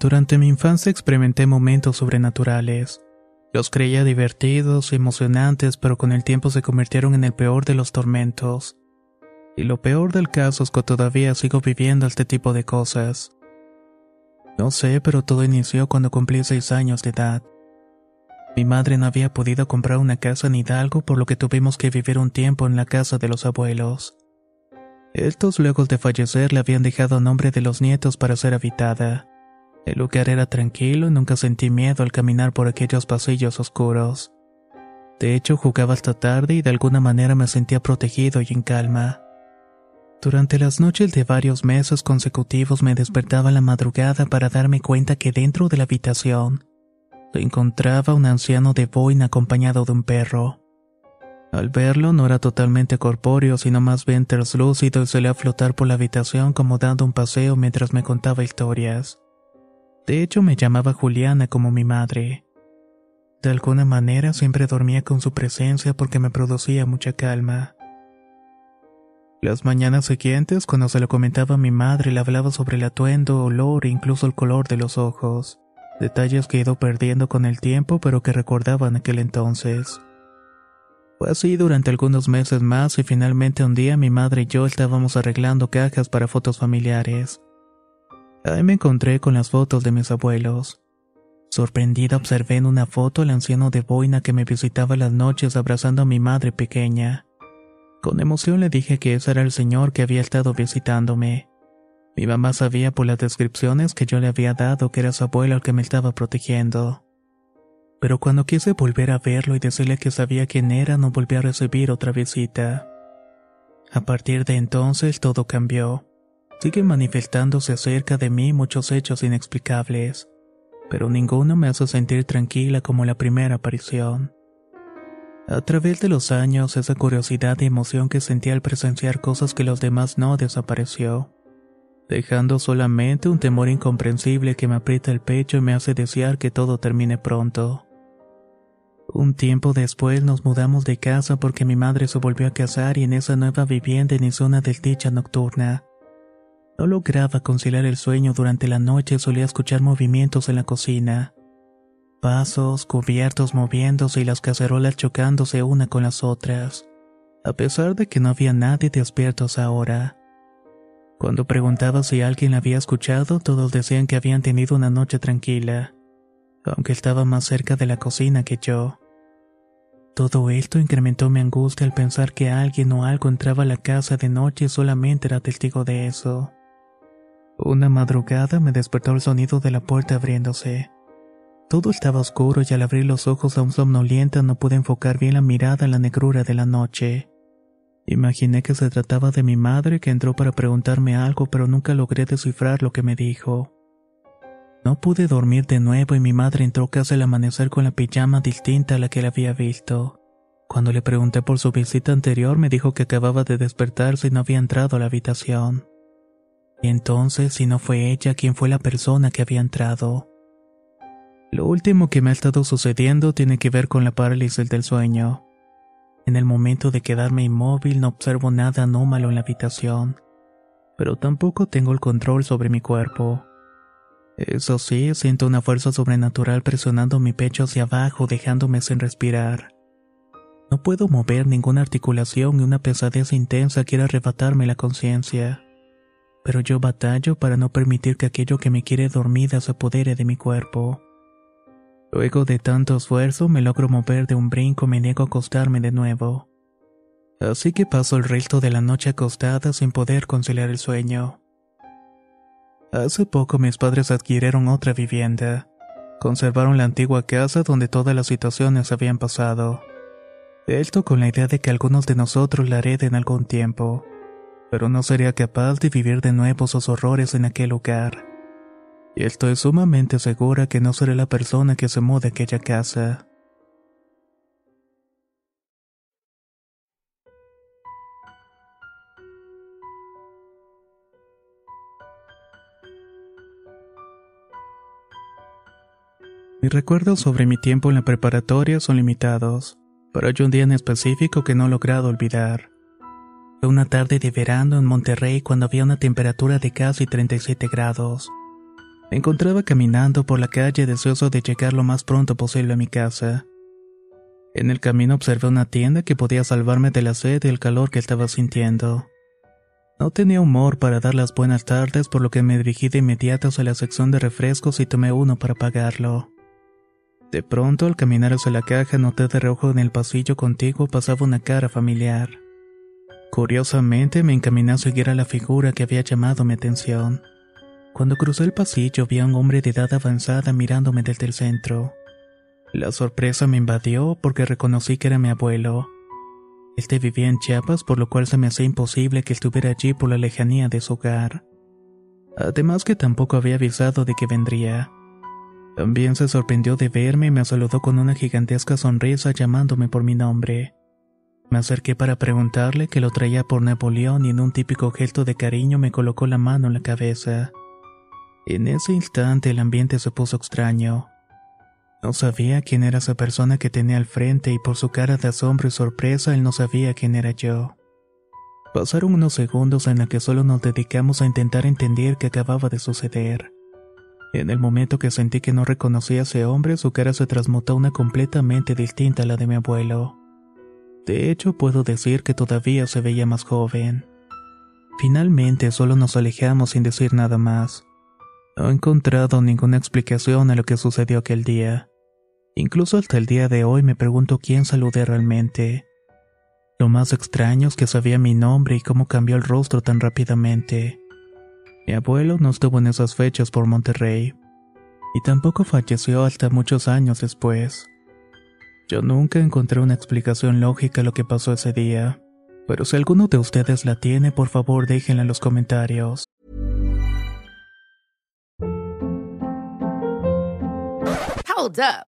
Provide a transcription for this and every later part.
Durante mi infancia experimenté momentos sobrenaturales. Los creía divertidos, emocionantes, pero con el tiempo se convirtieron en el peor de los tormentos. Y lo peor del caso es que todavía sigo viviendo este tipo de cosas. No sé, pero todo inició cuando cumplí seis años de edad. Mi madre no había podido comprar una casa en Hidalgo, por lo que tuvimos que vivir un tiempo en la casa de los abuelos. Estos, luego de fallecer, le habían dejado a nombre de los nietos para ser habitada. El lugar era tranquilo y nunca sentí miedo al caminar por aquellos pasillos oscuros. De hecho, jugaba hasta tarde y de alguna manera me sentía protegido y en calma. Durante las noches de varios meses consecutivos me despertaba la madrugada para darme cuenta que dentro de la habitación se encontraba un anciano de boina acompañado de un perro. Al verlo no era totalmente corpóreo, sino más bien translúcido y solía flotar por la habitación como dando un paseo mientras me contaba historias. De hecho, me llamaba Juliana como mi madre. De alguna manera siempre dormía con su presencia porque me producía mucha calma. Las mañanas siguientes, cuando se lo comentaba a mi madre, le hablaba sobre el atuendo, olor e incluso el color de los ojos. Detalles que he ido perdiendo con el tiempo, pero que recordaba en aquel entonces. Fue así durante algunos meses más y finalmente un día mi madre y yo estábamos arreglando cajas para fotos familiares. Ahí me encontré con las fotos de mis abuelos. Sorprendida observé en una foto al anciano de boina que me visitaba las noches abrazando a mi madre pequeña. Con emoción le dije que ese era el señor que había estado visitándome. Mi mamá sabía por las descripciones que yo le había dado que era su abuelo el que me estaba protegiendo. Pero cuando quise volver a verlo y decirle que sabía quién era, no volví a recibir otra visita. A partir de entonces todo cambió. Siguen manifestándose cerca de mí muchos hechos inexplicables, pero ninguno me hace sentir tranquila como la primera aparición. A través de los años, esa curiosidad y emoción que sentí al presenciar cosas que los demás no desapareció, dejando solamente un temor incomprensible que me aprieta el pecho y me hace desear que todo termine pronto. Un tiempo después nos mudamos de casa porque mi madre se volvió a casar y en esa nueva vivienda inició una desdicha nocturna. No lograba conciliar el sueño durante la noche solía escuchar movimientos en la cocina. Pasos, cubiertos moviéndose y las cacerolas chocándose una con las otras. A pesar de que no había nadie despiertos ahora. Cuando preguntaba si alguien la había escuchado, todos decían que habían tenido una noche tranquila, aunque estaba más cerca de la cocina que yo. Todo esto incrementó mi angustia al pensar que alguien o algo entraba a la casa de noche y solamente era testigo de eso. Una madrugada me despertó el sonido de la puerta abriéndose. Todo estaba oscuro y al abrir los ojos aún somnolienta no pude enfocar bien la mirada en la negrura de la noche. Imaginé que se trataba de mi madre que entró para preguntarme algo pero nunca logré descifrar lo que me dijo. No pude dormir de nuevo y mi madre entró casi al amanecer con la pijama distinta a la que la había visto. Cuando le pregunté por su visita anterior me dijo que acababa de despertarse y no había entrado a la habitación. Y entonces, si no fue ella, ¿quién fue la persona que había entrado? Lo último que me ha estado sucediendo tiene que ver con la parálisis del sueño. En el momento de quedarme inmóvil no observo nada anómalo en la habitación, pero tampoco tengo el control sobre mi cuerpo. Eso sí, siento una fuerza sobrenatural presionando mi pecho hacia abajo, dejándome sin respirar. No puedo mover ninguna articulación y una pesadez intensa quiere arrebatarme la conciencia. Pero yo batallo para no permitir que aquello que me quiere dormida se apodere de mi cuerpo. Luego de tanto esfuerzo me logro mover de un brinco y me niego a acostarme de nuevo. Así que paso el resto de la noche acostada sin poder conciliar el sueño. Hace poco mis padres adquirieron otra vivienda. Conservaron la antigua casa donde todas las situaciones habían pasado. Esto con la idea de que algunos de nosotros la hereden algún tiempo, pero no sería capaz de vivir de nuevo esos horrores en aquel lugar. Y estoy sumamente segura que no seré la persona que se mude a aquella casa. Mis recuerdos sobre mi tiempo en la preparatoria son limitados pero hay un día en específico que no he logrado olvidar. Fue una tarde de verano en Monterrey cuando había una temperatura de casi 37 grados. Me encontraba caminando por la calle deseoso de llegar lo más pronto posible a mi casa. En el camino observé una tienda que podía salvarme de la sed y el calor que estaba sintiendo. No tenía humor para dar las buenas tardes, por lo que me dirigí de inmediato hacia la sección de refrescos y tomé uno para pagarlo. De pronto, al caminar hacia la caja, noté de rojo en el pasillo contigo pasaba una cara familiar. Curiosamente, me encaminé a seguir a la figura que había llamado mi atención. Cuando crucé el pasillo, vi a un hombre de edad avanzada mirándome desde el centro. La sorpresa me invadió porque reconocí que era mi abuelo. Este vivía en Chiapas, por lo cual se me hacía imposible que estuviera allí por la lejanía de su hogar. Además que tampoco había avisado de que vendría. También se sorprendió de verme y me saludó con una gigantesca sonrisa llamándome por mi nombre. Me acerqué para preguntarle que lo traía por Napoleón y en un típico gesto de cariño me colocó la mano en la cabeza. En ese instante el ambiente se puso extraño. No sabía quién era esa persona que tenía al frente y por su cara de asombro y sorpresa él no sabía quién era yo. Pasaron unos segundos en los que solo nos dedicamos a intentar entender qué acababa de suceder. En el momento que sentí que no reconocía a ese hombre, su cara se transmutó una completamente distinta a la de mi abuelo. De hecho, puedo decir que todavía se veía más joven. Finalmente, solo nos alejamos sin decir nada más. No he encontrado ninguna explicación a lo que sucedió aquel día. Incluso hasta el día de hoy me pregunto quién saludé realmente. Lo más extraño es que sabía mi nombre y cómo cambió el rostro tan rápidamente. Mi abuelo no estuvo en esas fechas por Monterrey, y tampoco falleció hasta muchos años después. Yo nunca encontré una explicación lógica a lo que pasó ese día, pero si alguno de ustedes la tiene, por favor déjenla en los comentarios. Hold up.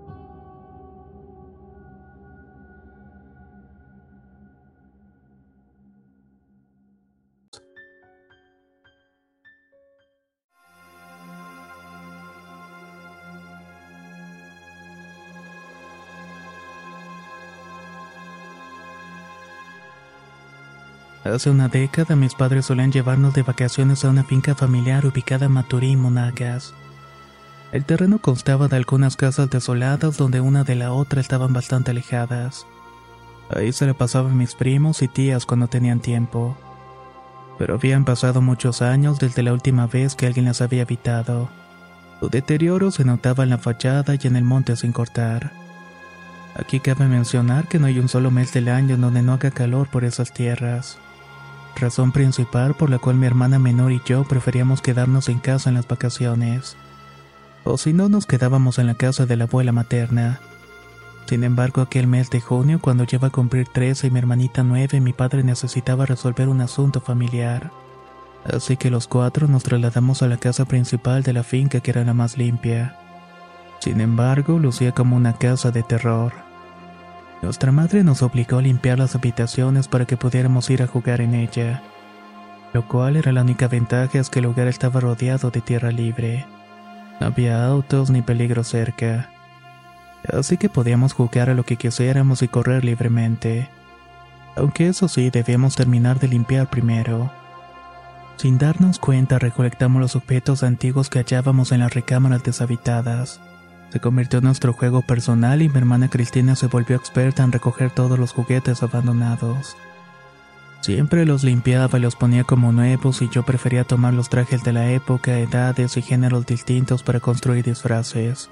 Hace una década mis padres solían llevarnos de vacaciones a una finca familiar ubicada en Maturín, Monagas. El terreno constaba de algunas casas desoladas donde una de la otra estaban bastante alejadas. Ahí se le pasaban mis primos y tías cuando tenían tiempo. Pero habían pasado muchos años desde la última vez que alguien las había habitado. Su deterioro se notaba en la fachada y en el monte sin cortar. Aquí cabe mencionar que no hay un solo mes del año donde no haga calor por esas tierras razón principal por la cual mi hermana menor y yo preferíamos quedarnos en casa en las vacaciones. O si no, nos quedábamos en la casa de la abuela materna. Sin embargo, aquel mes de junio, cuando lleva a cumplir 13 y mi hermanita 9, mi padre necesitaba resolver un asunto familiar. Así que los cuatro nos trasladamos a la casa principal de la finca que era la más limpia. Sin embargo, lucía como una casa de terror. Nuestra madre nos obligó a limpiar las habitaciones para que pudiéramos ir a jugar en ella, lo cual era la única ventaja es que el lugar estaba rodeado de tierra libre. No había autos ni peligro cerca, así que podíamos jugar a lo que quisiéramos y correr libremente. Aunque eso sí, debíamos terminar de limpiar primero. Sin darnos cuenta, recolectamos los objetos antiguos que hallábamos en las recámaras deshabitadas. Se convirtió en nuestro juego personal y mi hermana Cristina se volvió experta en recoger todos los juguetes abandonados. Siempre los limpiaba y los ponía como nuevos y yo prefería tomar los trajes de la época, edades y géneros distintos para construir disfraces.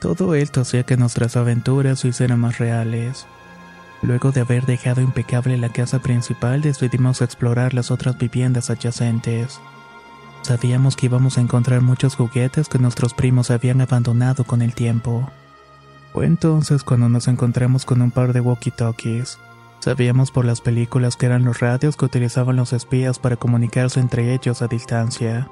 Todo esto hacía que nuestras aventuras se hicieran más reales. Luego de haber dejado impecable la casa principal, decidimos explorar las otras viviendas adyacentes. Sabíamos que íbamos a encontrar muchos juguetes que nuestros primos habían abandonado con el tiempo. Fue entonces cuando nos encontramos con un par de walkie-talkies. Sabíamos por las películas que eran los radios que utilizaban los espías para comunicarse entre ellos a distancia.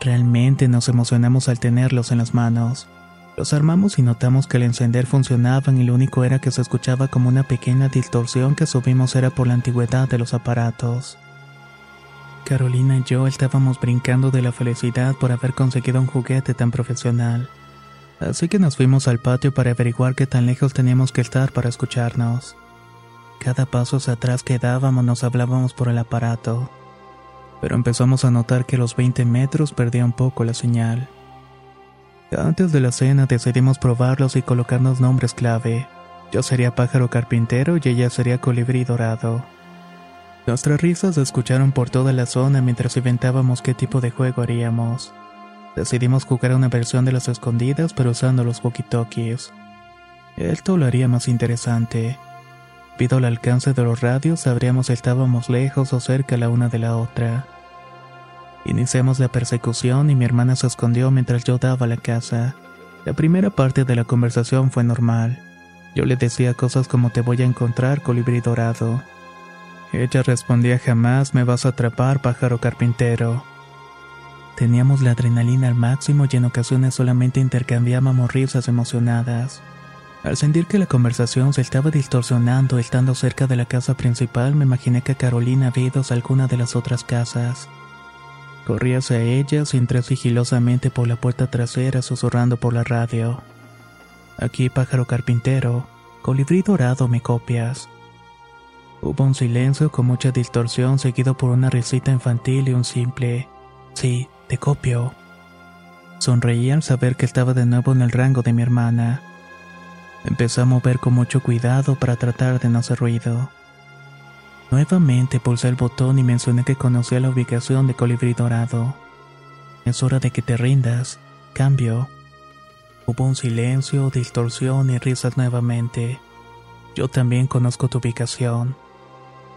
Realmente nos emocionamos al tenerlos en las manos. Los armamos y notamos que al encender funcionaban y lo único era que se escuchaba como una pequeña distorsión que subimos era por la antigüedad de los aparatos. Carolina y yo estábamos brincando de la felicidad por haber conseguido un juguete tan profesional. Así que nos fuimos al patio para averiguar qué tan lejos teníamos que estar para escucharnos. Cada paso hacia atrás que dábamos nos hablábamos por el aparato. Pero empezamos a notar que los 20 metros perdía un poco la señal. Antes de la cena decidimos probarlos y colocarnos nombres clave. Yo sería pájaro carpintero y ella sería colibrí dorado. Nuestras risas se escucharon por toda la zona mientras inventábamos qué tipo de juego haríamos. Decidimos jugar una versión de las escondidas pero usando los walkie-talkies. Esto lo haría más interesante. Pido el alcance de los radios, sabríamos si estábamos lejos o cerca la una de la otra. Iniciamos la persecución y mi hermana se escondió mientras yo daba la casa. La primera parte de la conversación fue normal. Yo le decía cosas como te voy a encontrar, colibrí dorado. Ella respondía jamás me vas a atrapar, pájaro carpintero. Teníamos la adrenalina al máximo y en ocasiones solamente intercambiábamos risas emocionadas. Al sentir que la conversación se estaba distorsionando estando cerca de la casa principal, me imaginé que Carolina había ido a alguna de las otras casas. Corrí hacia ellas y entré sigilosamente por la puerta trasera susurrando por la radio. Aquí, pájaro carpintero, colibrí dorado, me copias. Hubo un silencio con mucha distorsión seguido por una risita infantil y un simple Sí, te copio. Sonreí al saber que estaba de nuevo en el rango de mi hermana. Empecé a mover con mucho cuidado para tratar de no hacer ruido. Nuevamente pulsé el botón y mencioné que conocía la ubicación de Colibrí Dorado. Es hora de que te rindas. Cambio. Hubo un silencio, distorsión y risas nuevamente. Yo también conozco tu ubicación.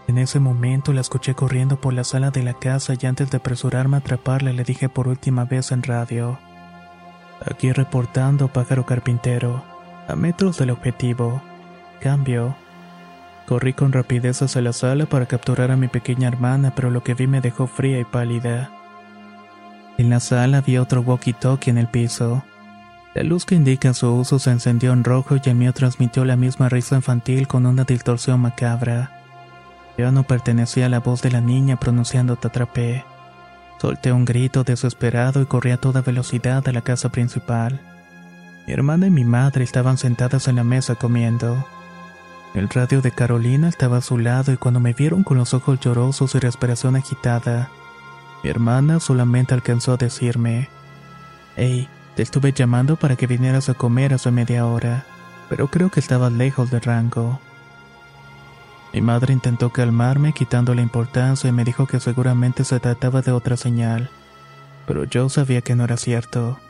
En ese momento la escuché corriendo por la sala de la casa y antes de apresurarme a atraparla le dije por última vez en radio. Aquí reportando pájaro carpintero, a metros del objetivo. Cambio. Corrí con rapidez hacia la sala para capturar a mi pequeña hermana, pero lo que vi me dejó fría y pálida. En la sala había otro walkie-talkie en el piso. La luz que indica su uso se encendió en rojo y el mío transmitió la misma risa infantil con una distorsión macabra. Ya no pertenecía a la voz de la niña pronunciando te atrapé. Solté un grito desesperado y corrí a toda velocidad a la casa principal. Mi hermana y mi madre estaban sentadas en la mesa comiendo. El radio de Carolina estaba a su lado y cuando me vieron con los ojos llorosos y respiración agitada, mi hermana solamente alcanzó a decirme, Hey, te estuve llamando para que vinieras a comer hace media hora, pero creo que estabas lejos de rango. Mi madre intentó calmarme quitando la importancia y me dijo que seguramente se trataba de otra señal, pero yo sabía que no era cierto.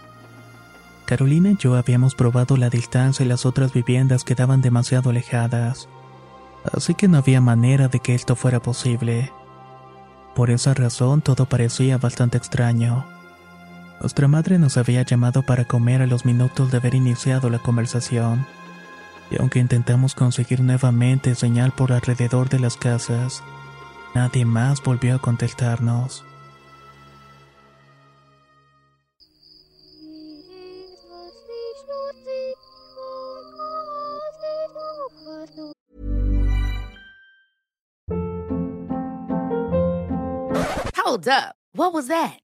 Carolina y yo habíamos probado la distancia y las otras viviendas quedaban demasiado alejadas, así que no había manera de que esto fuera posible. Por esa razón todo parecía bastante extraño. Nuestra madre nos había llamado para comer a los minutos de haber iniciado la conversación y aunque intentamos conseguir nuevamente señal por alrededor de las casas, nadie más volvió a contestarnos. Hold up. What was that?